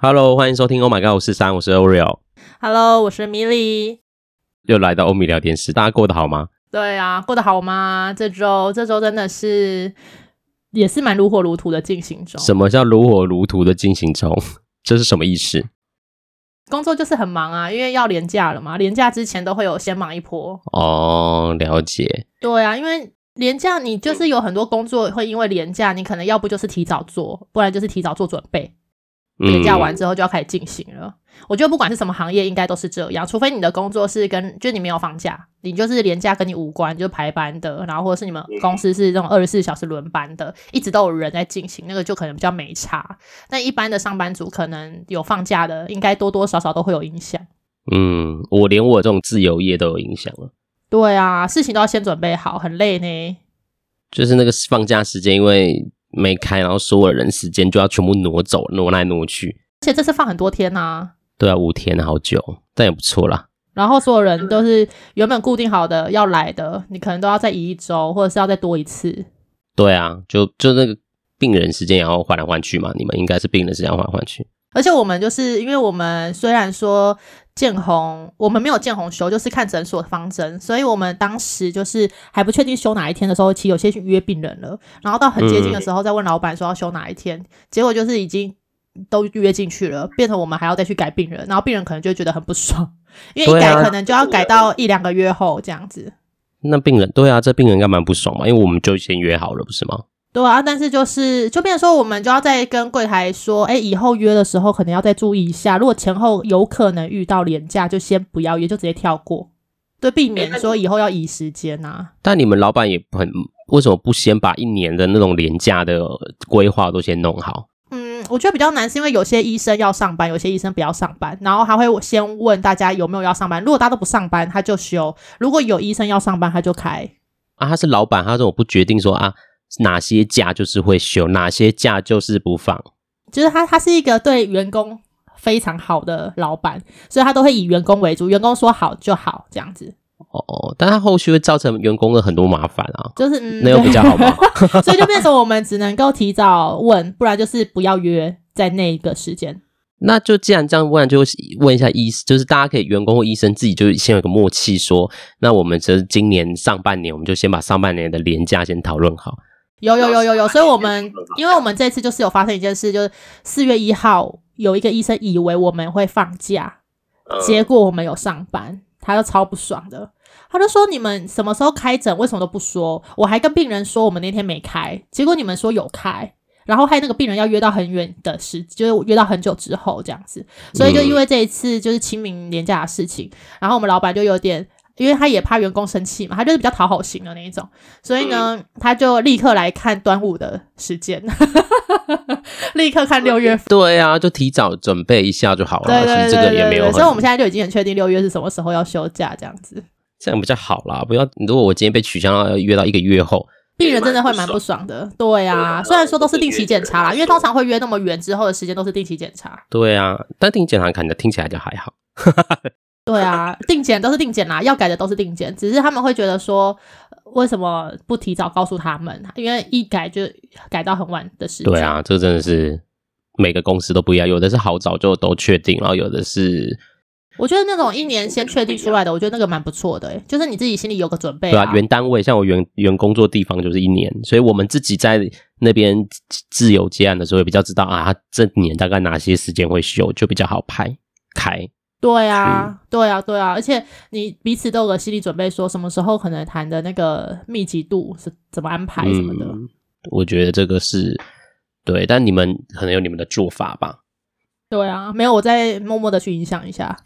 Hello，欢迎收听 Oh My God 五四三，我是 Oreo。Hello，我是米莉。又来到欧米聊天室，大家过得好吗？对啊，过得好吗？这周这周真的是也是蛮如火如荼的进行中。什么叫如火如荼的进行中？这是什么意思？工作就是很忙啊，因为要廉假了嘛，廉假之前都会有先忙一波。哦，了解。对啊，因为连假你就是有很多工作会因为连假，你可能要不就是提早做，不然就是提早做准备。连假完之后就要开始进行了。嗯。我觉得不管是什么行业，应该都是这样，除非你的工作是跟就你没有放假，你就是连假跟你无关，就是排班的，然后或者是你们公司是这种二十四小时轮班的，一直都有人在进行，那个就可能比较没差。但一般的上班族可能有放假的，应该多多少少都会有影响。嗯，我连我这种自由业都有影响了。对啊，事情都要先准备好，很累呢。就是那个放假时间，因为。没开，然后所有的人时间就要全部挪走，挪来挪去。而且这次放很多天呐、啊。对啊，五天，好久，但也不错啦。然后所有人都是原本固定好的要来的，你可能都要再移一周，或者是要再多一次。对啊，就就那个病人时间也要换来换去嘛。你们应该是病人时间换来换去。而且我们就是因为我们虽然说见红，我们没有见红修，就是看诊所的方针，所以我们当时就是还不确定休哪一天的时候，其实有些去约病人了，然后到很接近的时候再问老板说要休哪一天，嗯、结果就是已经都约进去了，变成我们还要再去改病人，然后病人可能就觉得很不爽，因为一改可能就要改到一两个月后这样子。那病人对啊，这病人应该蛮不爽嘛，因为我们就先约好了，不是吗？对啊，但是就是就变成说，我们就要再跟柜台说，哎，以后约的时候可能要再注意一下，如果前后有可能遇到廉价，就先不要约，就直接跳过，对，避免说以后要移时间啊。但你们老板也很，为什么不先把一年的那种廉价的规划都先弄好？嗯，我觉得比较难，是因为有些医生要上班，有些医生不要上班，然后他会先问大家有没有要上班，如果大家都不上班，他就休；如果有医生要上班，他就开。啊，他是老板，他说我不决定说啊。哪些假就是会休，哪些假就是不放。就是他，他是一个对员工非常好的老板，所以他都会以员工为主，员工说好就好这样子。哦，但他后续会造成员工的很多麻烦啊。就是、嗯、那又比较好吗？所以就变成我们只能够提早问，不然就是不要约在那一个时间。那就既然这样，不然就问一下医生，就是大家可以员工或医生自己就先有个默契说，说那我们这今年上半年，我们就先把上半年的年假先讨论好。有有有有有，所以我们因为我们这次就是有发生一件事，就是四月一号有一个医生以为我们会放假，结果我们有上班，他就超不爽的，他就说，你们什么时候开诊，为什么都不说？我还跟病人说我们那天没开，结果你们说有开，然后害那个病人要约到很远的时，就是约到很久之后这样子，所以就因为这一次就是清明年假的事情，然后我们老板就有点。因为他也怕员工生气嘛，他就是比较讨好型的那一种，所以呢，嗯、他就立刻来看端午的时间，立刻看六月份。对啊，就提早准备一下就好了。对对对对对，其实这个也没有。所以我们现在就已经很确定六月是什么时候要休假，这样子。这样比较好啦，不要。如果我今天被取消，要约到一个月后，病人真的会蛮不爽的。对啊，虽然说都是定期检查啦，因为通常会约那么远之后的时间都是定期检查。对啊，但定期检查可能听起来就还好。对啊，定检都是定检啦，要改的都是定检，只是他们会觉得说，为什么不提早告诉他们？因为一改就改到很晚的时间。对啊，这真的是每个公司都不一样，有的是好早就都确定，然后有的是，我觉得那种一年先确定出来的，我觉得那个蛮不错的，就是你自己心里有个准备啊。对啊，原单位像我原原工作地方就是一年，所以我们自己在那边自由接案的时候也比较知道啊，他这年大概哪些时间会休，就比较好排开。对啊，对啊，对啊，而且你彼此都有个心理准备，说什么时候可能谈的那个密集度是怎么安排什么的。嗯，我觉得这个是对，但你们可能有你们的做法吧？对啊，没有，我再默默的去影响一下，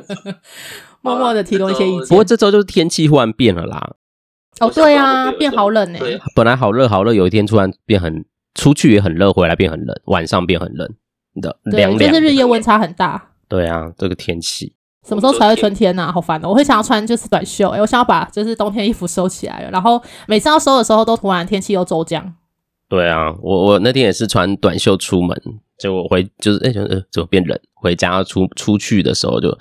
默默的提供一些意见。不过这周就是天气忽然变了啦。哦，对啊，变好冷欸。本来好热好热，有一天突然变很，出去也很热，回来变很冷，晚上变很冷的凉凉。就是日夜温差很大。对啊，这个天气什么时候才会春天呢？啊？好烦哦！我会想要穿就是短袖，哎，我想要把就是冬天衣服收起来了，然后每次要收的时候都突然天气又骤降。对啊，我我那天也是穿短袖出门，结果回就是哎，呃，怎么变冷？回家出出去的时候就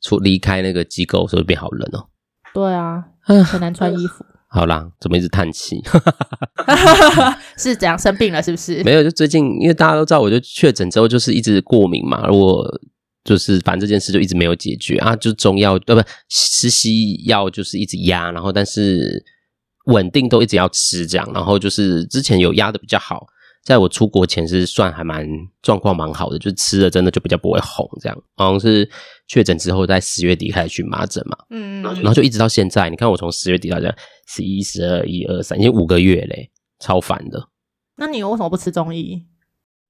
出离开那个机构，所以变好冷哦。对啊，很难穿衣服。好啦，怎么一直叹气？是怎样生病了？是不是？没有，就最近，因为大家都知道，我就确诊之后就是一直过敏嘛。如果就是反正这件事就一直没有解决啊，就中药呃不吃西药就是一直压，然后但是稳定都一直要吃这样，然后就是之前有压的比较好。在我出国前是算还蛮状况蛮好的，就吃了真的就比较不会红这样。好像是确诊之后，在十月底开始荨麻疹嘛，嗯，然后就一直到现在。你看我从十月底到现在，十一、十二、一二三，已经五个月嘞，超烦的。那你为什么不吃中医？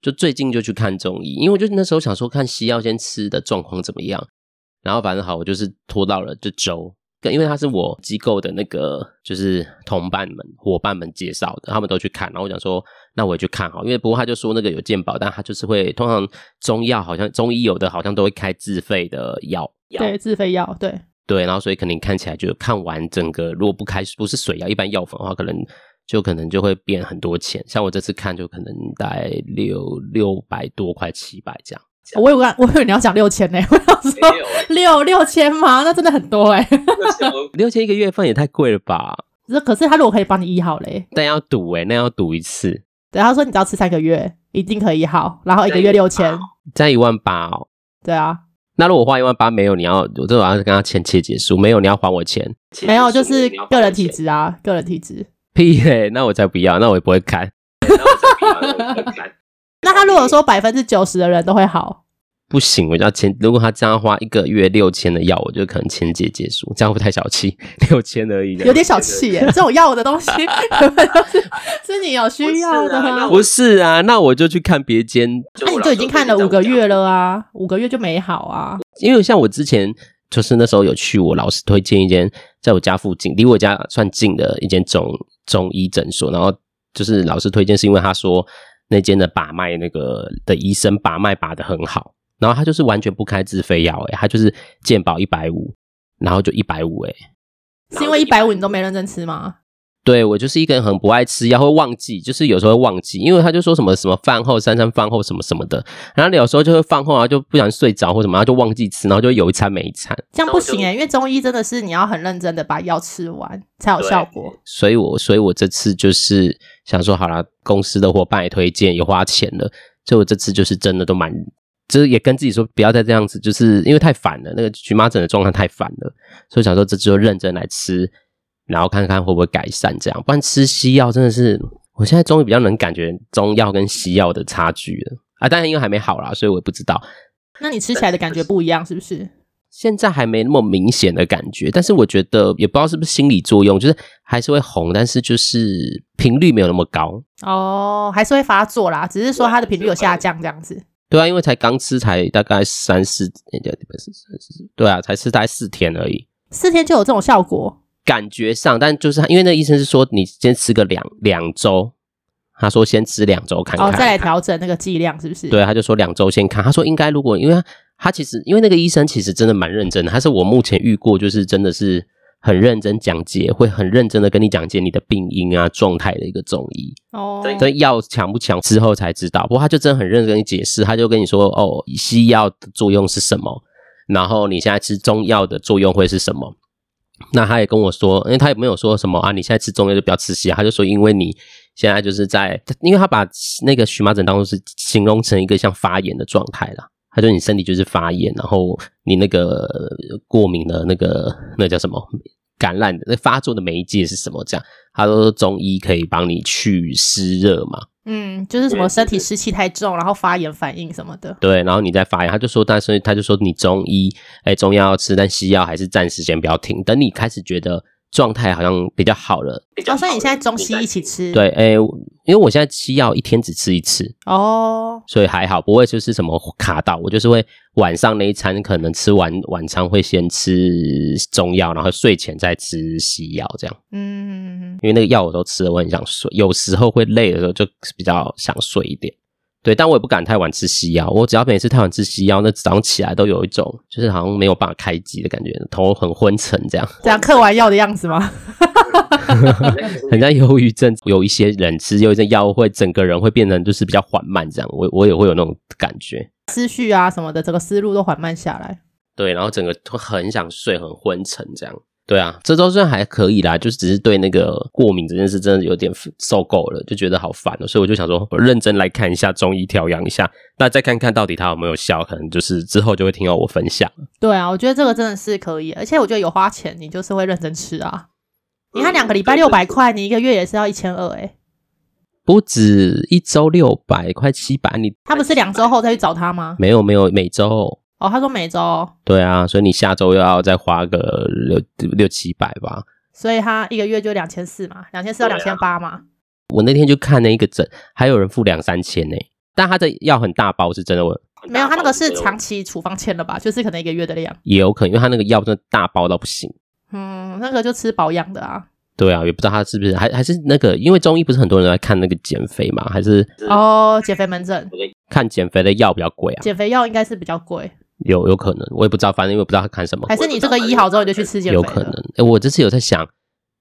就最近就去看中医，因为我就那时候想说看西药先吃的状况怎么样，然后反正好，我就是拖到了这周。因为他是我机构的那个，就是同伴们、伙伴们介绍的，他们都去看，然后我想说，那我也去看好，因为不过他就说那个有健保，但他就是会通常中药好像中医有的好像都会开自费的药，对，自费药，对对，然后所以肯定看起来就看完整个，如果不开不是水药，一般药粉的话，可能就可能就会变很多钱，像我这次看就可能大概六六百多块七百这样。我以为我以为你要讲六千呢，我想说六六千吗？那真的很多哎，六千一个月份也太贵了吧？可是他如果可以帮你医好嘞，但要赌哎，那要赌一次。对，他说你只要吃三个月，一定可以医好，然后一个月六千，再一万八哦。对啊，那如果花一万八没有，你要我这晚上跟他签切结束，没有你要还我钱。没有，就是个人体质啊，个人体质。屁嘞，那我才不要，那我也不会看。那他如果说百分之九十的人都会好，不行，我就要签。如果他这样花一个月六千的药，我就可能签结结束，这样会不太小气？六千而已，有点小气耶。这种药的东西是你有需要的吗？不是啊，那我就去看别间。那你就已经看了五个月了啊，五个月就没好啊。因为像我之前就是那时候有去我老师推荐一间在我家附近，离我家算近的一间中中医诊所，然后就是老师推荐是因为他说。那间的把脉那个的医生把脉把的很好，然后他就是完全不开自费药，诶他就是健保一百五，然后就一百五，诶是因为一百五你都没认真吃吗？对，我就是一个人很不爱吃药，会忘记，就是有时候会忘记，因为他就说什么什么饭后三餐饭后什么什么的，然后你有时候就会饭后啊就不想睡着或什么，然后就忘记吃，然后就有一餐没一餐，这样不行诶，因为中医真的是你要很认真的把药吃完才有效果。所以我所以我这次就是想说，好了，公司的伙伴也推荐，也花钱了，所以我这次就是真的都蛮，就是也跟自己说不要再这样子，就是因为太烦了，那个荨麻疹的状态太烦了，所以想说这次就认真来吃。然后看看会不会改善，这样不然吃西药真的是，我现在终于比较能感觉中药跟西药的差距了啊！当然因为还没好啦，所以我也不知道。那你吃起来的感觉不一样是不是？现在还没那么明显的感觉，但是我觉得也不知道是不是心理作用，就是还是会红，但是就是频率没有那么高哦，还是会发作啦，只是说它的频率有下降这样子。对啊，因为才刚吃才大概三四，对啊，才吃大概四天而已，四天就有这种效果。感觉上，但就是因为那个医生是说你先吃个两两周，他说先吃两周看看，哦，再来调整那个剂量是不是？对，他就说两周先看。他说应该如果因为他，其实因为那个医生其实真的蛮认真的，他是我目前遇过就是真的是很认真讲解，会很认真的跟你讲解你的病因啊状态的一个中医哦。所以药强不强之后才知道，不过他就真的很认真跟你解释，他就跟你说哦，西药的作用是什么，然后你现在吃中药的作用会是什么。那他也跟我说，因为他也没有说什么啊，你现在吃中药就不要吃西药，他就说因为你现在就是在，因为他把那个荨麻疹当中是形容成一个像发炎的状态啦，他说你身体就是发炎，然后你那个过敏的那个那叫什么感染的那发作的媒介是什么？这样，他说中医可以帮你去湿热嘛。嗯，就是什么身体湿气太重，然后发炎反应什么的。对，然后你再发炎，他就说，但是他就说你中医，哎，中药要吃，但西药还是暂时先不要停，等你开始觉得。状态好像比较好了。哦，所以你现在中西一起吃？对，诶、欸，因为我现在西药一天只吃一次哦，所以还好，不会就是什么卡到。我就是会晚上那一餐可能吃完晚餐会先吃中药，然后睡前再吃西药这样。嗯，因为那个药我都吃了，我很想睡，有时候会累的时候就比较想睡一点。对，但我也不敢太晚吃西药。我只要每次太晚吃西药，那早上起来都有一种就是好像没有办法开机的感觉，头很昏沉这样。这样嗑完药的样子吗？很像忧郁症，有一些人吃忧郁症药会整个人会变成就是比较缓慢这样。我我也会有那种感觉，思绪啊什么的，整个思路都缓慢下来。对，然后整个都很想睡，很昏沉这样。对啊，这周算还可以啦，就是只是对那个过敏这件事真的有点受够了，就觉得好烦了，所以我就想说，我认真来看一下中医调养一下，那再看看到底它有没有效，可能就是之后就会听到我分享。对啊，我觉得这个真的是可以，而且我觉得有花钱，你就是会认真吃啊。你看两个礼拜六百块，你一个月也是要一千二哎，不止一周六百块七百，你他不是两周后再去找他吗？没有没有，每周。哦，他说每周。对啊，所以你下周又要再花个六六七百吧。所以他一个月就两千四嘛，两千四到两千八嘛。我那天就看那一个诊，还有人付两三千呢。但他的药很大包，是真的。我没有，他那个是长期处方签的吧？就是可能一个月的量。也有可能，因为他那个药真的大包到不行。嗯，那个就吃保养的啊。对啊，也不知道他是不是还还是那个，因为中医不是很多人在看那个减肥嘛？还是哦，减肥门诊看减肥的药比较贵啊。减肥药应该是比较贵。有有可能，我也不知道，反正因为不知道他看什么。还是你这个医好之后你就去吃减肥？有可能。哎、欸，我这次有在想，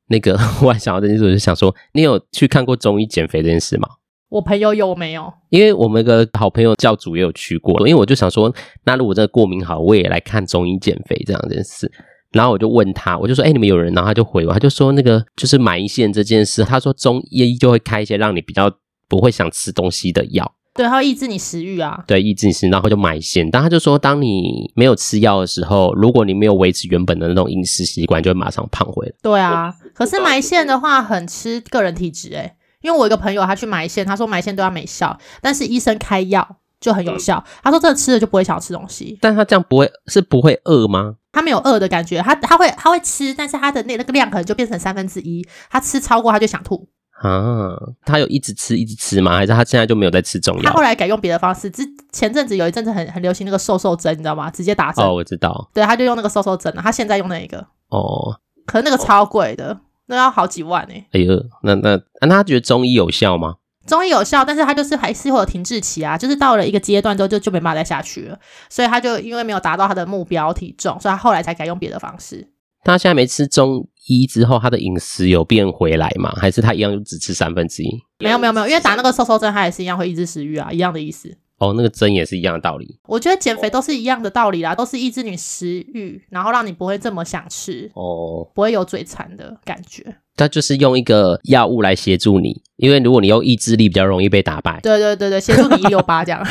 那个我还想到这件事，我就想说，你有去看过中医减肥这件事吗？我朋友有没有？因为我们一个好朋友教主也有去过，因为我就想说，那如果真的过敏好，我也来看中医减肥这样这件事。然后我就问他，我就说，哎、欸，你们有人？然后他就回我，他就说，那个就是埋线这件事，他说中医就会开一些让你比较不会想吃东西的药。对，它会抑制你食欲啊。对，抑制你食欲，然后就埋线。但他就说，当你没有吃药的时候，如果你没有维持原本的那种饮食习惯，就会马上胖回来。对啊，可是埋线的话很吃个人体质诶，因为我一个朋友他去埋线，他说埋线对他没效，但是医生开药就很有效。他说这个吃了就不会想要吃东西。但他这样不会是不会饿吗？他没有饿的感觉，他他会他会吃，但是他的那那个量可能就变成三分之一，他吃超过他就想吐。啊，他有一直吃一直吃吗？还是他现在就没有在吃中药？他后来改用别的方式。之前阵子有一阵子很很流行那个瘦瘦针，你知道吗？直接打针。哦，我知道。对，他就用那个瘦瘦针了。他现在用那一个。哦。可是那个超贵的，那要好几万哎。哎呦，那那那他觉得中医有效吗？中医有效，但是他就是还是会有停滞期啊，就是到了一个阶段之后就就没办法再下去了。所以他就因为没有达到他的目标体重，所以他后来才改用别的方式。他现在没吃中医之后，他的饮食有变回来吗？还是他一样就只吃三分之一？没有没有没有，因为打那个瘦瘦针，他也是一样会抑制食欲啊，一样的意思。哦，那个针也是一样的道理。我觉得减肥都是一样的道理啦，都是抑制你食欲，然后让你不会这么想吃哦，不会有嘴馋的感觉。他就是用一个药物来协助你，因为如果你用意志力，比较容易被打败。对对对对，协助你一六八这样。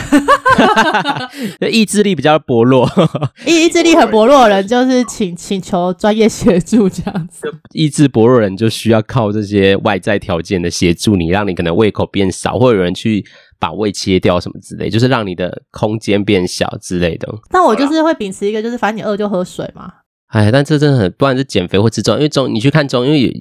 意志力比较薄弱，意 意志力很薄弱的人，就是请请求专业协助这样子。意志薄弱的人就需要靠这些外在条件的协助你，让你可能胃口变少，或者有人去把胃切掉什么之类，就是让你的空间变小之类的。那我就是会秉持一个，就是反正你饿就喝水嘛。哎，但这真的很，不然是减肥或吃中，因为中你去看中，因为有。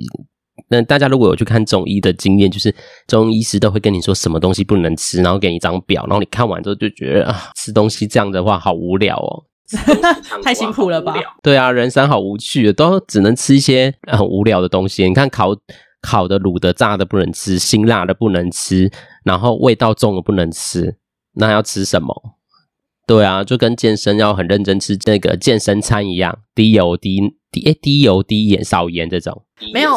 那大家如果有去看中医的经验，就是中医师都会跟你说什么东西不能吃，然后给你一张表，然后你看完之后就觉得啊，吃东西这样的话好无聊哦，太辛苦了吧？对啊，人生好无趣，都只能吃一些很无聊的东西。你看烤烤的、卤的、炸的不能吃，辛辣的不能吃，然后味道重的不能吃，那要吃什么？对啊，就跟健身要很认真吃那个健身餐一样，低油低。低诶，低油低盐少盐这种没有，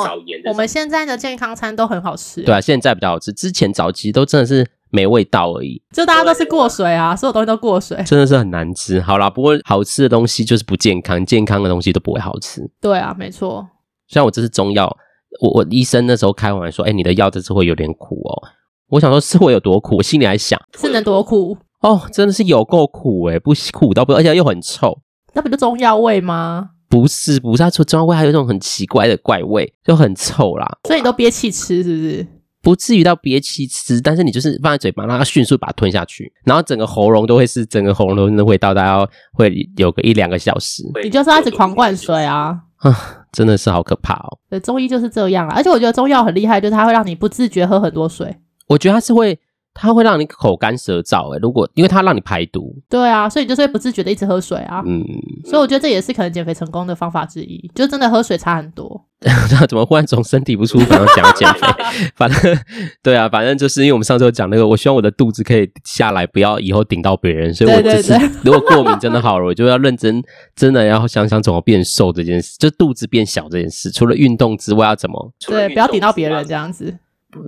我们现在的健康餐都很好吃。对啊，现在比较好吃，之前早期都真的是没味道而已，就大家都是过水啊，所有东西都过水，真的是很难吃。好啦，不过好吃的东西就是不健康，健康的东西都不会好吃。对啊，没错。虽然我这是中药，我我医生那时候开完说，哎，你的药这次会有点苦哦。我想说是会有多苦，我心里还想是能多苦哦，真的是有够苦诶，不苦到不，而且又很臭，那不就中药味吗？不是，不是，它除中药味还有一种很奇怪的怪味，就很臭啦。所以你都憋气吃，是不是？不至于到憋气吃，但是你就是放在嘴巴，让它迅速把它吞下去，然后整个喉咙都会是整个喉咙都的味道，大概会有个一两个小时。你就是一直狂灌水啊！啊，真的是好可怕哦。对，中医就是这样啊，而且我觉得中药很厉害，就是它会让你不自觉喝很多水。我觉得它是会。它会让你口干舌燥，诶，如果因为它让你排毒，对啊，所以你就是会不自觉的一直喝水啊，嗯，所以我觉得这也是可能减肥成功的方法之一，就真的喝水差很多。那怎么忽然从身体不舒服然后讲减肥？反正对啊，反正就是因为我们上次有讲那个，我希望我的肚子可以下来，不要以后顶到别人，所以我只是如果过敏 真的好了，我就要认真，真的要想想怎么变瘦这件事，就肚子变小这件事，除了运动之外要怎么？对，不要顶到别人这样子。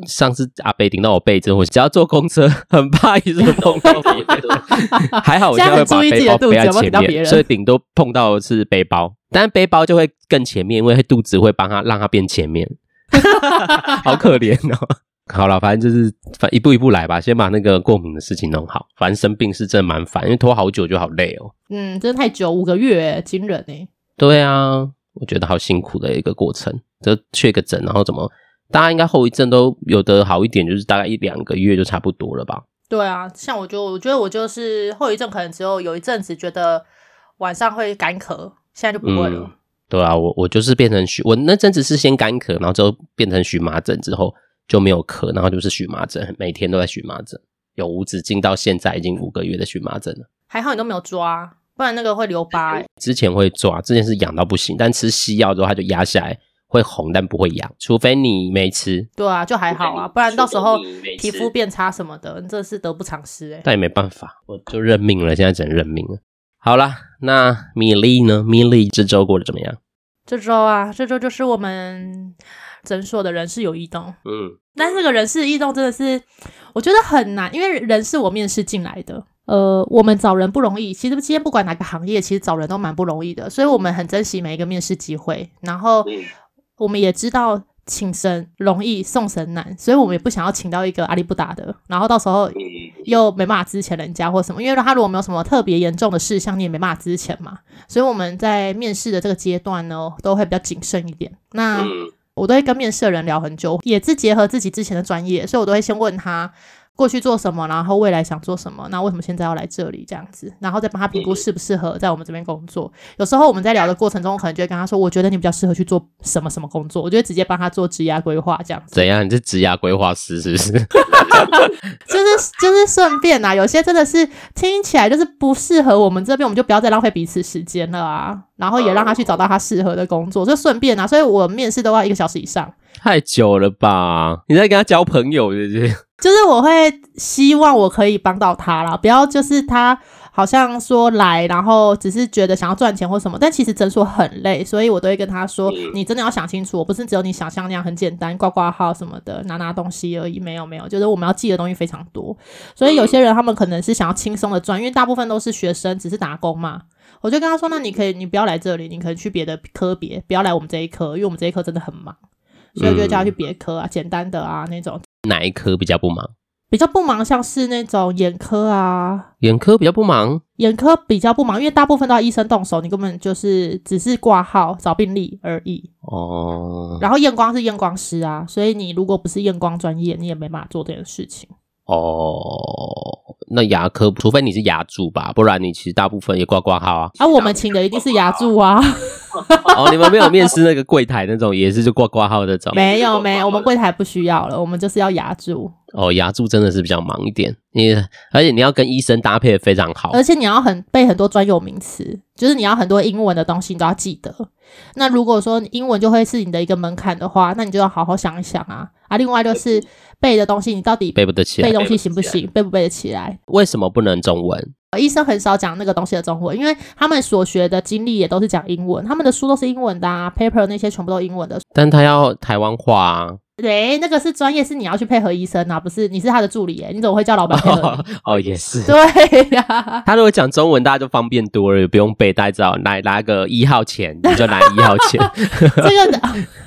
上次阿北顶到我背之后，我只要坐公车，很怕一直碰到别人。还好我现在会把背包背在前面，所以顶多碰到的是背包，但是背包就会更前面，因为肚子会帮他让他变前面。好可怜哦。好了，反正就是反一步一步来吧，先把那个过敏的事情弄好。反正生病是真的蛮烦，因为拖好久就好累哦。嗯，真的太久，五个月，惊人哎。对啊，我觉得好辛苦的一个过程，就确个诊，然后怎么，大家应该后遗症都有的好一点，就是大概一两个月就差不多了吧？对啊，像我就我觉得我就是后遗症，可能只有有一阵子觉得晚上会干咳，现在就不会了。嗯、对啊，我我就是变成荨，我那阵子是先干咳，然后之后变成荨麻疹之后。就没有咳，然后就是荨麻疹，每天都在荨麻疹，有无止境，到现在已经五个月的荨麻疹了。还好你都没有抓，不然那个会留疤欸。之前会抓，之前是痒到不行，但吃西药之后它就压下来，会红但不会痒，除非你没吃。对啊，就还好啊，不然到时候皮肤变差什么的，你这是得不偿失欸。但也没办法，我就认命了，现在只能认命了。好啦，那米粒呢？米粒这周过得怎么样？这周啊，这周就是我们。诊所的人事有异动，嗯，但这个人事异动真的是我觉得很难，因为人是我面试进来的，呃，我们找人不容易，其实今天不管哪个行业，其实找人都蛮不容易的，所以我们很珍惜每一个面试机会，然后我们也知道请神容易送神难，所以我们也不想要请到一个阿里不达的，然后到时候又没办法支钱人家或什么，因为他如果没有什么特别严重的事项，你也没办法支钱嘛，所以我们在面试的这个阶段呢，都会比较谨慎一点。那我都会跟面试的人聊很久，也是结合自己之前的专业，所以我都会先问他过去做什么，然后未来想做什么，那为什么现在要来这里这样子，然后再帮他评估适不适合在我们这边工作。有时候我们在聊的过程中，我可能就会跟他说，我觉得你比较适合去做什么什么工作，我就会直接帮他做职涯规划这样子。怎样？你是职涯规划师是不是？就是就是顺便啊，有些真的是听起来就是不适合我们这边，我们就不要再浪费彼此时间了啊。然后也让他去找到他适合的工作，就顺便啊。所以我面试都要一个小时以上，太久了吧？你在跟他交朋友，是不是？就是我会希望我可以帮到他啦，不要就是他好像说来，然后只是觉得想要赚钱或什么，但其实诊所很累，所以我都会跟他说，你真的要想清楚，我不是只有你想象那样很简单，挂挂号什么的，拿拿东西而已，没有没有，就是我们要记的东西非常多。所以有些人他们可能是想要轻松的赚，因为大部分都是学生，只是打工嘛。我就跟他说：“那你可以，你不要来这里，你可以去别的科别，不要来我们这一科，因为我们这一科真的很忙，所以我就叫他去别科啊，简单的啊那种。哪一科比较不忙？比较不忙，像是那种眼科啊。眼科比较不忙，眼科比较不忙，因为大部分都要医生动手，你根本就是只是挂号找病历而已。哦。然后验光是验光师啊，所以你如果不是验光专业，你也没办法做这件事情。哦。”那牙科，除非你是牙蛀吧，不然你其实大部分也挂挂号啊。啊，我们请的一定是牙蛀啊。哦，你们没有面试那个柜台那种，也是就挂挂号那种。没有没有，我们柜台不需要了，我们就是要牙助。哦，牙柱真的是比较忙一点，你而且你要跟医生搭配的非常好，而且你要很背很多专有名词，就是你要很多英文的东西你都要记得。那如果说英文就会是你的一个门槛的话，那你就要好好想一想啊。啊，另外就是背的东西，你到底背不得起来？背东西行不行？背不背得起来？为什么不能中文？医生很少讲那个东西的中文，因为他们所学的经历也都是讲英文，他们的书都是英文的啊，paper 那些全部都是英文的。但他要台湾话啊。对，那个是专业，是你要去配合医生啊，不是？你是他的助理耶，你怎么会叫老板配合？哦，哦，也是。对呀，啊，他如果讲中文，大家就方便多了，也不用背，大家知道拿拿个一号钱，你就拿一号钱。这个的，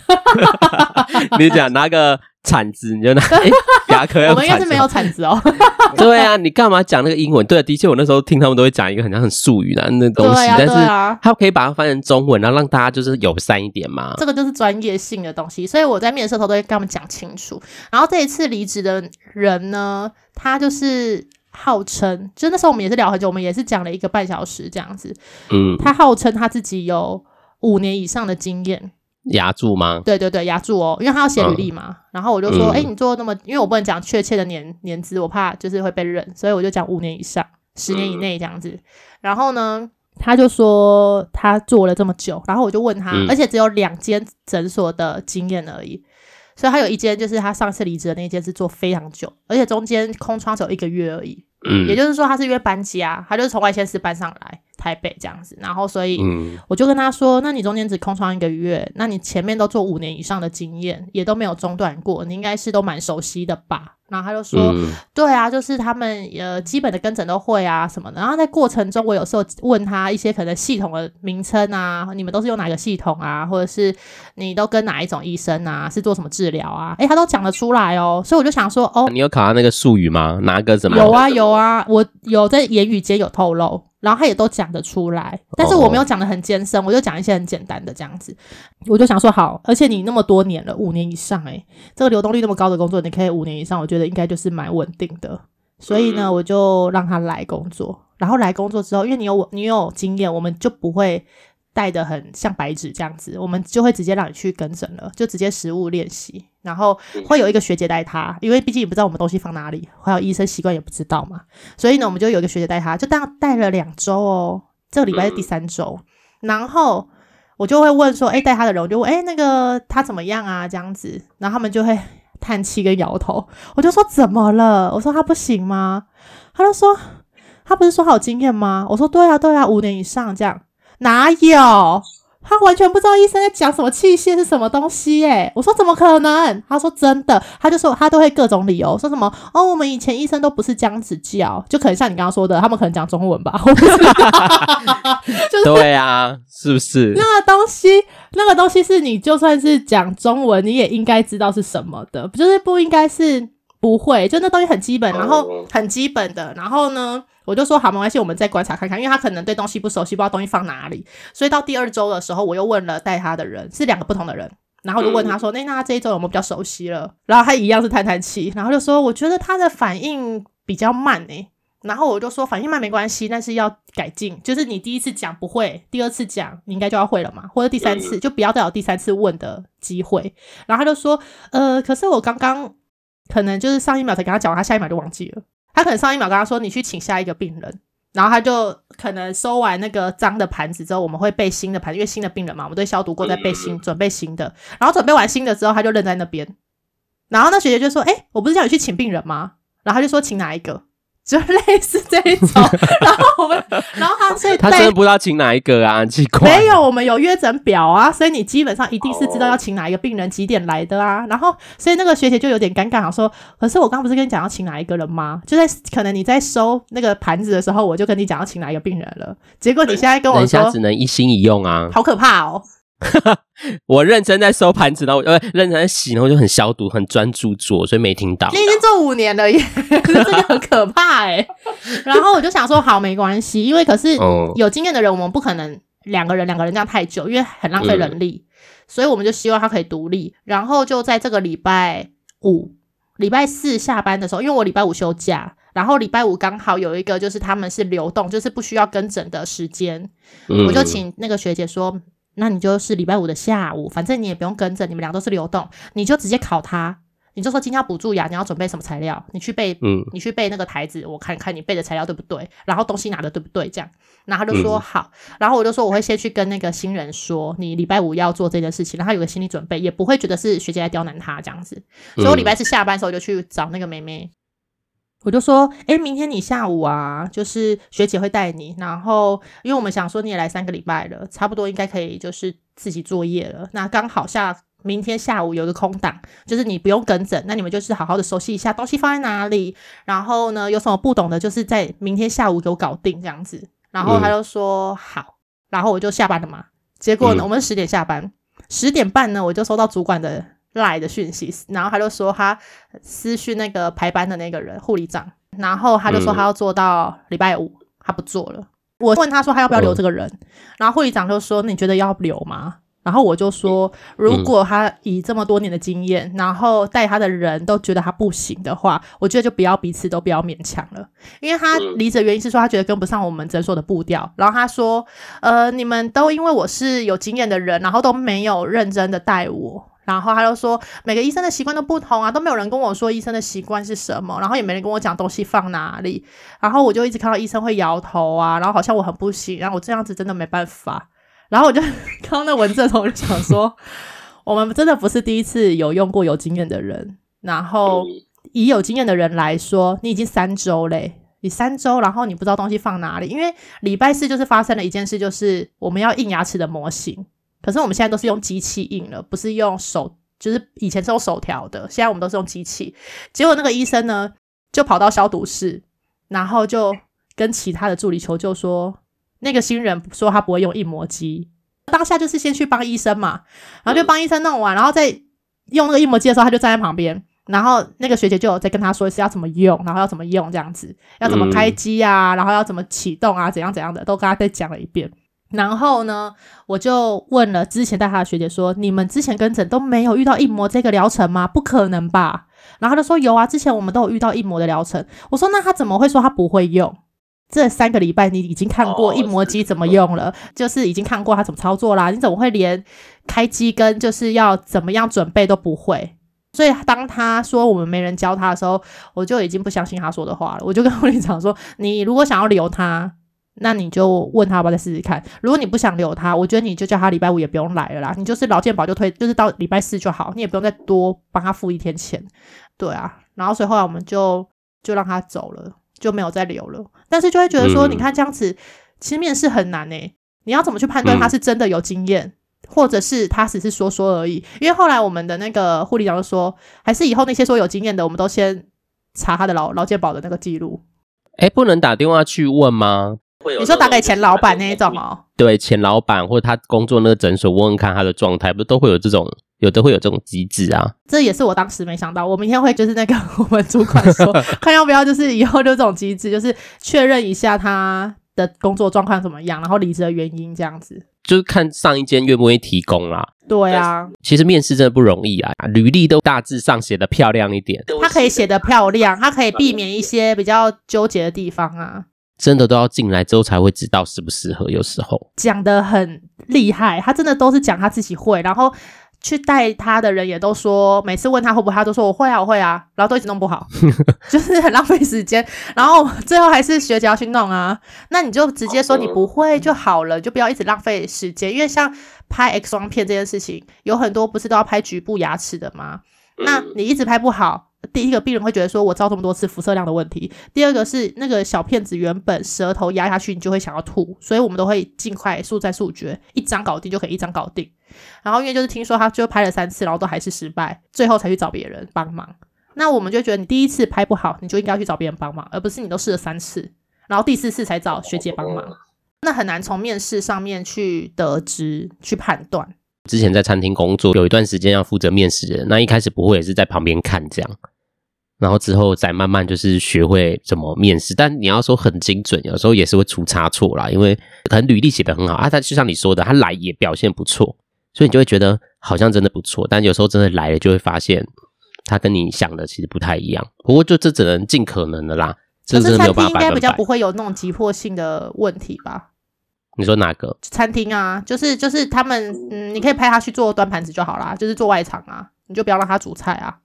你讲拿个。铲子，你就拿 牙科要。我们应该是没有铲子哦。对啊，你干嘛讲那个英文？对啊，的确，我那时候听他们都会讲一个很像很术语的那东西，啊啊、但是他可以把它翻成中文，然后让大家就是友善一点嘛。这个就是专业性的东西，所以我在面试的时候都会跟他们讲清楚。然后这一次离职的人呢，他就是号称，就那时候我们也是聊很久，我们也是讲了一个半小时这样子。嗯，他号称他自己有五年以上的经验。牙助吗？对对对，压住哦，因为他要写履历嘛。嗯、然后我就说，哎、嗯欸，你做那么，因为我不能讲确切的年年资，我怕就是会被认，所以我就讲五年以上，十年以内这样子。嗯、然后呢，他就说他做了这么久，然后我就问他，嗯、而且只有两间诊所的经验而已，所以他有一间就是他上次离职的那间是做非常久，而且中间空窗只有一个月而已。嗯，也就是说他是因为搬家，他就是从外县市搬上来。台北这样子，然后所以我就跟他说：“那你中间只空窗一个月，那你前面都做五年以上的经验，也都没有中断过，你应该是都蛮熟悉的吧？”然后他就说：“嗯、对啊，就是他们呃基本的跟诊都会啊什么的。”然后在过程中，我有时候问他一些可能系统的名称啊，你们都是用哪个系统啊，或者是你都跟哪一种医生啊，是做什么治疗啊？诶，他都讲得出来哦。所以我就想说：“哦，你有考他那个术语吗？哪个什么？”有啊有啊，我有在言语间有透露。然后他也都讲得出来，但是我没有讲得很艰深，我就讲一些很简单的这样子。我就想说好，而且你那么多年了，五年以上，诶，这个流动率那么高的工作，你可以五年以上，我觉得应该就是蛮稳定的。所以呢，我就让他来工作。然后来工作之后，因为你有你有经验，我们就不会。带的很像白纸这样子，我们就会直接让你去跟诊了，就直接实物练习，然后会有一个学姐带他，因为毕竟也不知道我们东西放哪里，还有医生习惯也不知道嘛，所以呢，我们就有一个学姐带他，就当带了两周哦，这个礼拜是第三周，然后我就会问说，哎，带他的人，我就问，哎，那个他怎么样啊？这样子，然后他们就会叹气跟摇头，我就说怎么了？我说他不行吗？他就说他不是说好经验吗？我说对啊，对啊，五年以上这样。哪有？他完全不知道医生在讲什么器械是什么东西诶，我说怎么可能？他说真的，他就说他都会各种理由，说什么哦，我们以前医生都不是这样子叫，就可能像你刚刚说的，他们可能讲中文吧。就是对啊，是不是？那个东西，那个东西是你就算是讲中文，你也应该知道是什么的，就是不应该是不会，就那东西很基本，然后很基本的，然后呢？我就说好，没关系，我们再观察看看，因为他可能对东西不熟悉，不知道东西放哪里，所以到第二周的时候，我又问了带他的人，是两个不同的人，然后就问他说：“那、嗯、那他这一周有没有比较熟悉了？”然后他一样是叹叹气，然后就说：“我觉得他的反应比较慢诶。”然后我就说：“反应慢没关系，但是要改进，就是你第一次讲不会，第二次讲你应该就要会了嘛，或者第三次就不要再有第三次问的机会。”然后他就说：“呃，可是我刚刚可能就是上一秒才跟他讲，他下一秒就忘记了。”他可能上一秒跟他说：“你去请下一个病人。”然后他就可能收完那个脏的盘子之后，我们会备新的盘子，因为新的病人嘛，我们都消毒过再备新，准备新的。然后准备完新的之后，他就愣在那边。然后那学姐就说：“诶，我不是叫你去请病人吗？”然后他就说：“请哪一个？”就类似这一种，然后我们，然后他所以他真的不知道请哪一个啊，奇怪。没有，我们有约诊表啊，所以你基本上一定是知道要请哪一个病人几点来的啊。然后，所以那个学姐就有点尴尬，说：“可是我刚刚不是跟你讲要请哪一个人吗？就在可能你在收那个盘子的时候，我就跟你讲要请哪一个病人了。结果你现在跟我说，只能一心一用啊，好可怕哦。” 我认真在收盘子，然后呃认真在洗，然后就很消毒、很专注做，所以没听到。你已经做五年了耶，这个很可怕哎。然后我就想说，好，没关系，因为可是有经验的人，我们不可能两个人两个人这样太久，因为很浪费人力，嗯、所以我们就希望他可以独立。然后就在这个礼拜五、礼拜四下班的时候，因为我礼拜五休假，然后礼拜五刚好有一个就是他们是流动，就是不需要跟诊的时间，嗯、我就请那个学姐说。那你就是礼拜五的下午，反正你也不用跟着，你们俩都是流动，你就直接考他，你就说今天要补蛀牙，你要准备什么材料？你去背，嗯，你去背那个台子，我看看你背的材料对不对，然后东西拿的对不对，这样，然后他就说、嗯、好，然后我就说我会先去跟那个新人说，你礼拜五要做这件事情，然后他有个心理准备，也不会觉得是学姐在刁难他这样子，所以我礼拜四下班的时候就去找那个妹妹。我就说，哎，明天你下午啊，就是学姐会带你，然后因为我们想说你也来三个礼拜了，差不多应该可以就是自己作业了。那刚好下明天下午有一个空档，就是你不用跟诊，那你们就是好好的熟悉一下东西放在哪里，然后呢有什么不懂的，就是在明天下午给我搞定这样子。然后他就说、嗯、好，然后我就下班了嘛。结果呢，嗯、我们十点下班，十点半呢我就收到主管的。赖的讯息，然后他就说他私讯那个排班的那个人护理长，然后他就说他要做到礼拜五，他不做了。我问他说他要不要留这个人，然后护理长就说你觉得要留吗？然后我就说如果他以这么多年的经验，然后带他的人都觉得他不行的话，我觉得就不要彼此都不要勉强了，因为他离职原因是说他觉得跟不上我们诊所的步调。然后他说呃你们都因为我是有经验的人，然后都没有认真的带我。然后他就说，每个医生的习惯都不同啊，都没有人跟我说医生的习惯是什么，然后也没人跟我讲东西放哪里，然后我就一直看到医生会摇头啊，然后好像我很不行，然后我这样子真的没办法，然后我就看到那文字的时候，我就想说，我们真的不是第一次有用过有经验的人，然后以有经验的人来说，你已经三周嘞，你三周，然后你不知道东西放哪里，因为礼拜四就是发生了一件事，就是我们要印牙齿的模型，可是我们现在都是用机器印了，不是用手，就是以前是用手调的，现在我们都是用机器。结果那个医生呢，就跑到消毒室，然后就跟其他的助理求救说，那个新人说他不会用印模机，当下就是先去帮医生嘛，然后就帮医生弄完，然后再用那个印模机的时候，他就站在旁边。然后那个学姐就有在跟他说一次要怎么用，然后要怎么用这样子，要怎么开机啊，然后要怎么启动啊，怎样怎样的，都跟他再讲了一遍。然后呢，我就问了之前带他的学姐说：“你们之前跟诊都没有遇到一模这个疗程吗？不可能吧？”然后他就说：“有啊，之前我们都有遇到一模的疗程。”我说：“那他怎么会说他不会用？这三个礼拜你已经看过一模机怎么用了，就是已经看过他怎么操作啦，你怎么会连开机跟就是要怎么样准备都不会？”所以当他说我们没人教他的时候，我就已经不相信他说的话了。我就跟护理长说：“你如果想要留他，那你就问他要不要再试试看。如果你不想留他，我觉得你就叫他礼拜五也不用来了啦。你就是劳健保就推，就是到礼拜四就好，你也不用再多帮他付一天钱。对啊，然后所以后来我们就就让他走了，就没有再留了。但是就会觉得说，你看这样子，其实面试很难诶。你要怎么去判断他是真的有经验？”或者是他只是说说而已，因为后来我们的那个护理长就说，还是以后那些说有经验的，我们都先查他的劳劳健保的那个记录。哎，不能打电话去问吗？你说打给前老板那一种哦？对，前老板或者他工作那个诊所问问看他的状态，不都会有这种，有的会有这种机制啊。这也是我当时没想到，我明天会就是那个我们主管说，看要不要就是以后就这种机制，就是确认一下他的工作状况怎么样，然后离职的原因这样子。就是看上一间愿不愿意提供啦。对啊，其实面试真的不容易啊，履历都大致上写得漂亮一点。他可以写得漂亮，他可以避免一些比较纠结的地方啊。真的都要进来之后才会知道适不适合，有时候讲的很厉害，他真的都是讲他自己会，然后。去带他的人也都说，每次问他会不会，他都说我会啊，我会啊，然后都一直弄不好，就是很浪费时间。然后最后还是学姐要去弄啊，那你就直接说你不会就好了，就不要一直浪费时间。因为像拍 X 光片这件事情，有很多不是都要拍局部牙齿的吗？那你一直拍不好。第一个病人会觉得说，我照这么多次辐射量的问题。第二个是那个小骗子原本舌头压下去，你就会想要吐，所以我们都会尽快速战速决，一张搞定就可以一张搞定。然后因为就是听说他就拍了三次，然后都还是失败，最后才去找别人帮忙。那我们就觉得你第一次拍不好，你就应该去找别人帮忙，而不是你都试了三次，然后第四次才找学姐帮忙。那很难从面试上面去得知、去判断。之前在餐厅工作，有一段时间要负责面试人，那一开始不会也是在旁边看这样，然后之后再慢慢就是学会怎么面试。但你要说很精准，有时候也是会出差错啦，因为可能履历写得很好啊，他就像你说的，他来也表现不错，所以你就会觉得好像真的不错。但有时候真的来了，就会发现他跟你想的其实不太一样。不过就这只能尽可能的啦，这真的没有办法百分百。应该比较不会有那种急迫性的问题吧？你说哪个餐厅啊？就是就是他们，嗯，你可以派他去做端盘子就好啦，就是做外场啊，你就不要让他煮菜啊，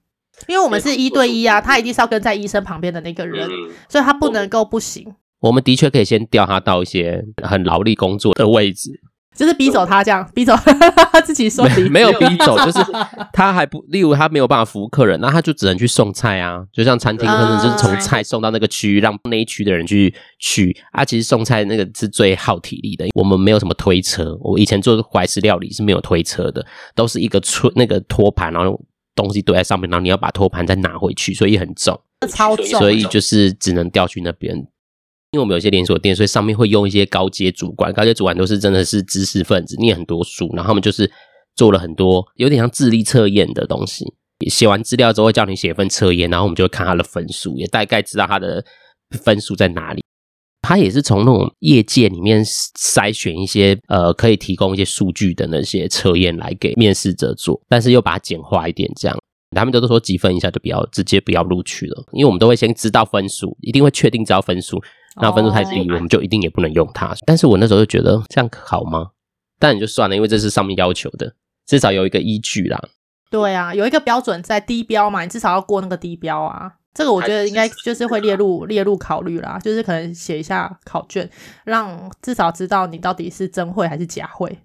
因为我们是一对一啊，他一定是要跟在医生旁边的那个人，所以他不能够不行。我们的确可以先调他到一些很劳力工作的位置。就是逼走他这样，逼走他 自己说没，没有逼走，就是 他还不，例如他没有办法服务客人，那他就只能去送菜啊。就像餐厅可能就是从菜送到那个区域，让那一区的人去取啊。其实送菜那个是最耗体力的，我们没有什么推车。我以前做怀石料理是没有推车的，都是一个推那个托盘，然后东西堆在上面，然后你要把托盘再拿回去，所以很重，超重，所以就是只能调去那边。因为我们有些连锁店，所以上面会用一些高阶主管，高阶主管都是真的是知识分子，念很多书，然后他们就是做了很多有点像智力测验的东西。写完资料之后会叫你写一份测验，然后我们就会看他的分数，也大概知道他的分数在哪里。他也是从那种业界里面筛选一些呃可以提供一些数据的那些测验来给面试者做，但是又把它简化一点，这样他们都说积分一下就不要直接不要录取了，因为我们都会先知道分数，一定会确定知道分数。那分数太低，我们就一定也不能用它。但是我那时候就觉得这样好吗？但你就算了，因为这是上面要求的，至少有一个依据啦。对啊，有一个标准在低标嘛，你至少要过那个低标啊。这个我觉得应该就是会列入列入考虑啦，就是可能写一下考卷，让至少知道你到底是真会还是假会。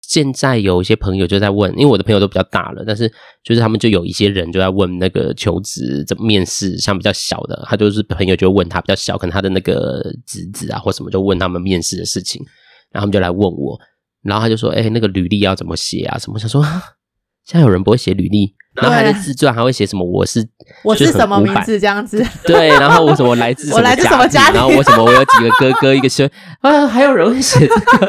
现在有一些朋友就在问，因为我的朋友都比较大了，但是就是他们就有一些人就在问那个求职怎么面试，像比较小的，他就是朋友就问他比较小，可能他的那个侄子啊或什么就问他们面试的事情，然后他们就来问我，然后他就说：“哎、欸，那个履历要怎么写啊？什么？”我想说，现在有人不会写履历。然后他的自传还会写什么？我是我是什么名字这样子？对，然后我什么来自我来自什么家庭？然后我什么我有几个哥哥一个兄啊，还有人会写这个？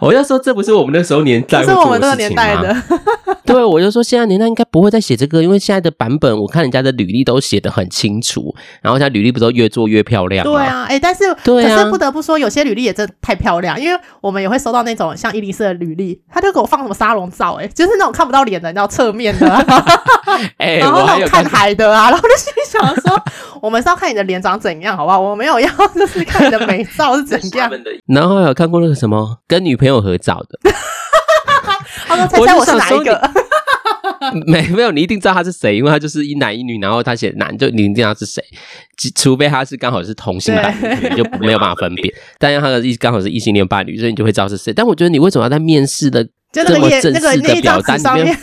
我就说这不是我们那时候年代，是我们那个年代的。对，我就说现在年代应该不会再写这个，因为现在的版本我看人家的履历都写的很清楚，然后现在履历不都越做越漂亮？对啊，哎，但是可是不得不说，有些履历也真的太漂亮，因为我们也会收到那种像伊丽丝的履历，他就给我放什么沙龙照，哎，就是那种看不到脸的，你知道侧面的。欸、然后那种看海的啊，然后就心里想说，我们是要看你的脸长怎样，好不好？我没有要，就是看你的美照是怎样。然后还有看过那个什么跟女朋友合照的，他说猜猜我是哪一个？没没有，你一定知道他是谁，因为他就是一男一女，然后他写男，就你一定知道是谁，除非他是刚好是同性伴侣，你就没有办法分辨。但是他的意刚好是异性恋伴侣，所以你就会知道是谁。但我觉得你为什么要在面试的这么正式的表单里面？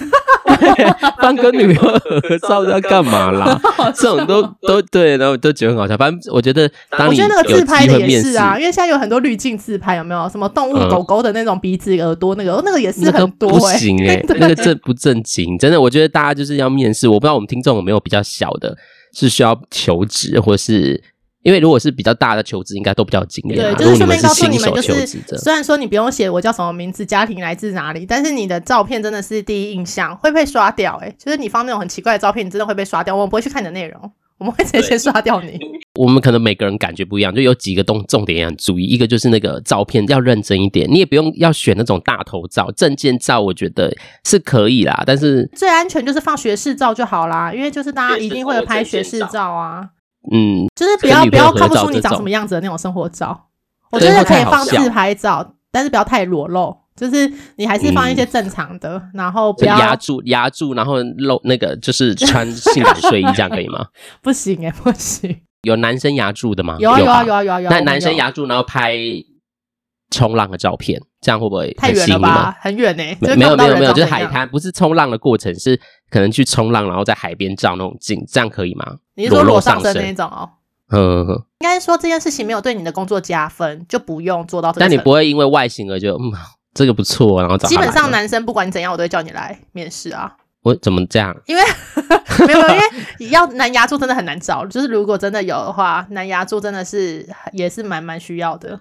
放跟女朋友合照要干嘛啦？这种都都对，然后都觉得很好笑。反正我觉得，我觉得那个自拍的也是啊，因为现在有很多滤镜自拍，有没有？什么动物狗狗的那种鼻子、耳朵，那个那个也是很多、欸。不行诶、欸、那个正不正经？真的，我觉得大家就是要面试。我不知道我们听众有没有比较小的，是需要求职或是。因为如果是比较大的求职，应该都比较经验。对，就是顺便告诉你们，就是虽然说你不用写我叫什么名字、家庭来自哪里，但是你的照片真的是第一印象会被刷掉。哎，就是你放那种很奇怪的照片，你真的会被刷掉。我们不会去看你的内容，我们会直接先刷掉你。我们可能每个人感觉不一样，就有几个重重点要注意。一个就是那个照片要认真一点，你也不用要选那种大头照、证件照，我觉得是可以啦。但是最安全就是放学士照就好啦，因为就是大家一定会有拍学士照啊。嗯，就是不要不要看不出你长什么样子的那种生活照，我觉得可以放自拍照，但是不要太裸露，就是你还是放一些正常的，嗯、然后不要压住压住，然后露那个就是穿性感睡衣这样可以吗？不行哎、欸、不行。有男生压住的吗？有啊有啊有啊有啊有。那男生压住然后拍冲浪的照片，这样会不会太远了吧？很远呢、欸。没有没有没有，就是海滩，不是冲浪的过程，是可能去冲浪，然后在海边照那种景，这样可以吗？你是说裸上身那一种哦？嗯，应该说这件事情没有对你的工作加分，就不用做到这。但你不会因为外形而就嗯，这个不错，然后找。基本上男生不管你怎样，我都会叫你来面试啊。我怎么这样？因为没有，因为要男牙助真的很难找，就是如果真的有的话，男牙助真的是也是蛮蛮需要的。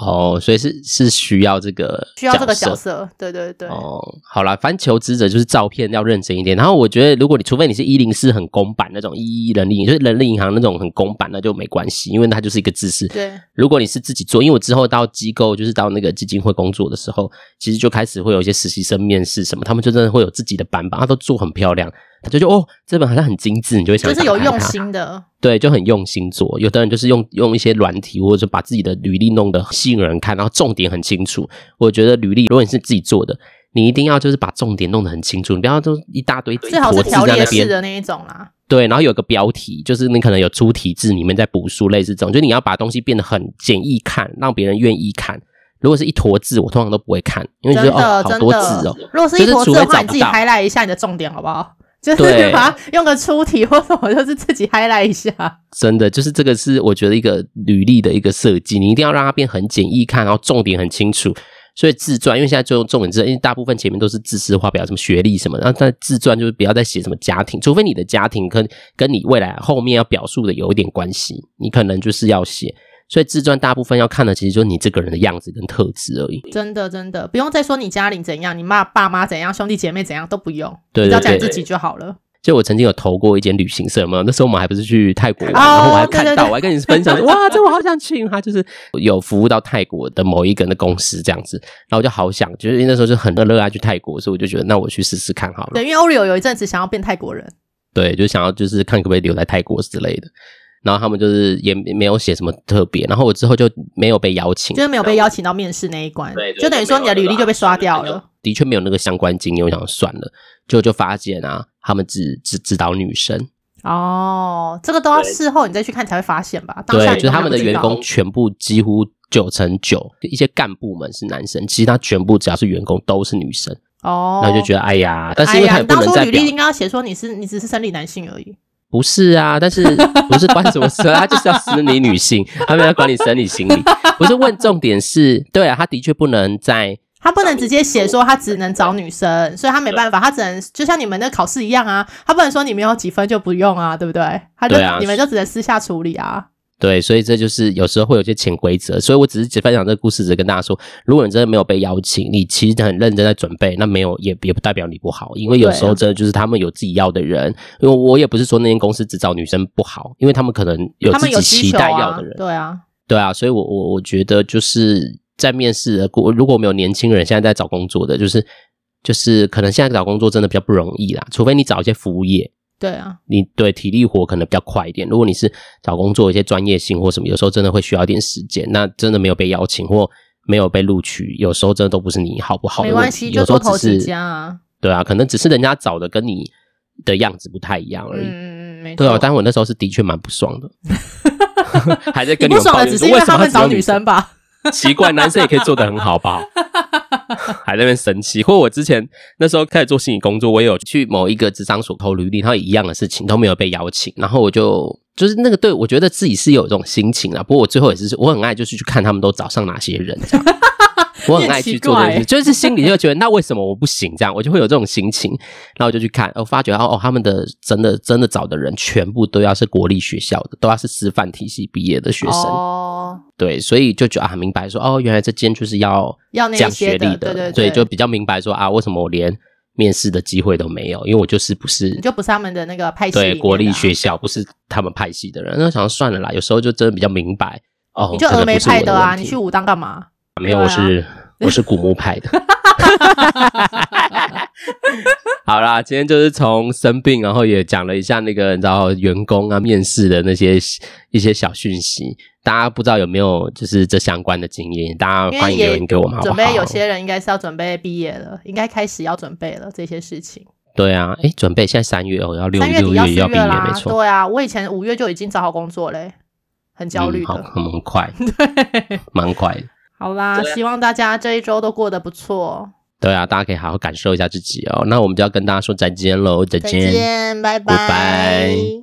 哦，所以是是需要这个需要这个角色，对对对。哦，好啦，反正求职者就是照片要认真一点。然后我觉得，如果你除非你是一零四很公版那种一一人力，就是人力银行那种很公版，那就没关系，因为它就是一个知识。对，如果你是自己做，因为我之后到机构，就是到那个基金会工作的时候，其实就开始会有一些实习生面试什么，他们就真的会有自己的版本，他都做很漂亮。他就觉得哦，这本好像很精致，你就会想就是有用心的，对，就很用心做。有的人就是用用一些软体，或者把自己的履历弄得吸引人看，然后重点很清楚。我觉得履历，如果你是自己做的，你一定要就是把重点弄得很清楚，你不要都一大堆最好是条列式的那一种啦。对，然后有个标题，就是你可能有出题字里面在补书，类似这种，就你要把东西变得很简易看，让别人愿意看。如果是一坨字，我通常都不会看，因为觉得哦好多字哦。如果是一坨字的话，你自己 highlight 一下你的重点好不好？就是把它用个出题或什么，就是自己 highlight 一下。真的，就是这个是我觉得一个履历的一个设计，你一定要让它变很简易看，然后重点很清楚。所以自传，因为现在就用重点自传，因为大部分前面都是知识化表，什么学历什么，然后在自传就是不要再写什么家庭，除非你的家庭跟跟你未来后面要表述的有一点关系，你可能就是要写。所以自传大部分要看的，其实就是你这个人的样子跟特质而已。真的，真的不用再说你家里怎样，你妈爸妈怎样，兄弟姐妹怎样都不用，对对对，你只要讲自己就好了。就我曾经有投过一间旅行社嘛，那时候我们还不是去泰国然后我还看到，我还跟你分享，哇，这我好想去。他就是有服务到泰国的某一个的公司这样子，然后我就好想，就是因为那时候就很热爱去泰国，所以我就觉得那我去试试看好了。对，因为 Oreo 有一阵子想要变泰国人，对，就想要就是看可不可以留在泰国之类的。然后他们就是也没有写什么特别，然后我之后就没有被邀请，就是没有被邀请到面试那一关，对，就等于说你的履历就被刷掉了。的确没有那个相关经验，我想算了，就就发现啊，他们只只指导女生。哦，这个都要事后你再去看才会发现吧？对，就是他们的员工全部几乎九成九一些干部们是男生，其他全部只要是员工都是女生。哦，那就觉得哎呀，但是因为他也不能再表，当初履历应该要写说你是你只是生理男性而已。不是啊，但是 不是关什么事？他就是要私你女性，他没有管你生理心理。不是问重点是，对啊，他的确不能在，他不能直接写说他只能找女生，所以他没办法，他只能就像你们的考试一样啊，他不能说你们有几分就不用啊，对不对？他就、啊、你们就只能私下处理啊。对，所以这就是有时候会有些潜规则，所以我只是只分享这个故事，只跟大家说，如果你真的没有被邀请，你其实很认真在准备，那没有也也不代表你不好，因为有时候真的就是他们有自己要的人，因为我也不是说那间公司只找女生不好，因为他们可能有自己期待要的人，对啊，对啊，所以我我我觉得就是在面试的过，如果没有年轻人现在在找工作的，就是就是可能现在找工作真的比较不容易啦，除非你找一些服务业。对啊，你对体力活可能比较快一点。如果你是找工作一些专业性或什么，有时候真的会需要一点时间。那真的没有被邀请或没有被录取，有时候真的都不是你好不好的问题。没关系，就多投几家啊。对啊，可能只是人家找的跟你的样子不太一样而已。嗯嗯嗯，对啊，但我那时候是的确蛮不爽的，还在跟你们不爽的只是因为他们找女生吧？奇怪，男生也可以做得很好吧？还在那边生气，或者我之前那时候开始做心理工作，我也有去某一个职场所投履历，然后一样的事情都没有被邀请，然后我就就是那个对我觉得自己是有这种心情啊，不过我最后也是我很爱就是去看他们都找上哪些人这样。我很爱去做这件事，就是心里就觉得那为什么我不行？这样我就会有这种心情，然后我就去看，我发觉哦哦，他们的真的真的找的人全部都要是国立学校的，都要是师范体系毕业的学生。哦，对，所以就觉得啊，明白说哦，原来这间就是要要讲学历的，对对对，就比较明白说啊，为什么我连面试的机会都没有？因为我就是不是，你就不是他们的那个派系，对，国立学校不是他们派系的人。那想算了啦，有时候就真的比较明白哦，你就峨眉派的啊，你去武当干嘛？没有，我是。我是古墓派的，好啦，今天就是从生病，然后也讲了一下那个你知道员工啊面试的那些一些小讯息，大家不知道有没有就是这相关的经验？大家欢迎留言给我们好不好？准备有些人应该是要准备毕业了，应该开始要准备了这些事情。对啊，哎，准备现在三月哦，要六六月要毕业，没错。对啊，我以前五月就已经找好工作嘞，很焦虑的，嗯、很快，对，蛮快的。好啦，啊、希望大家这一周都过得不错。对啊，大家可以好好感受一下自己哦。那我们就要跟大家说再见喽，再见，再见，拜拜。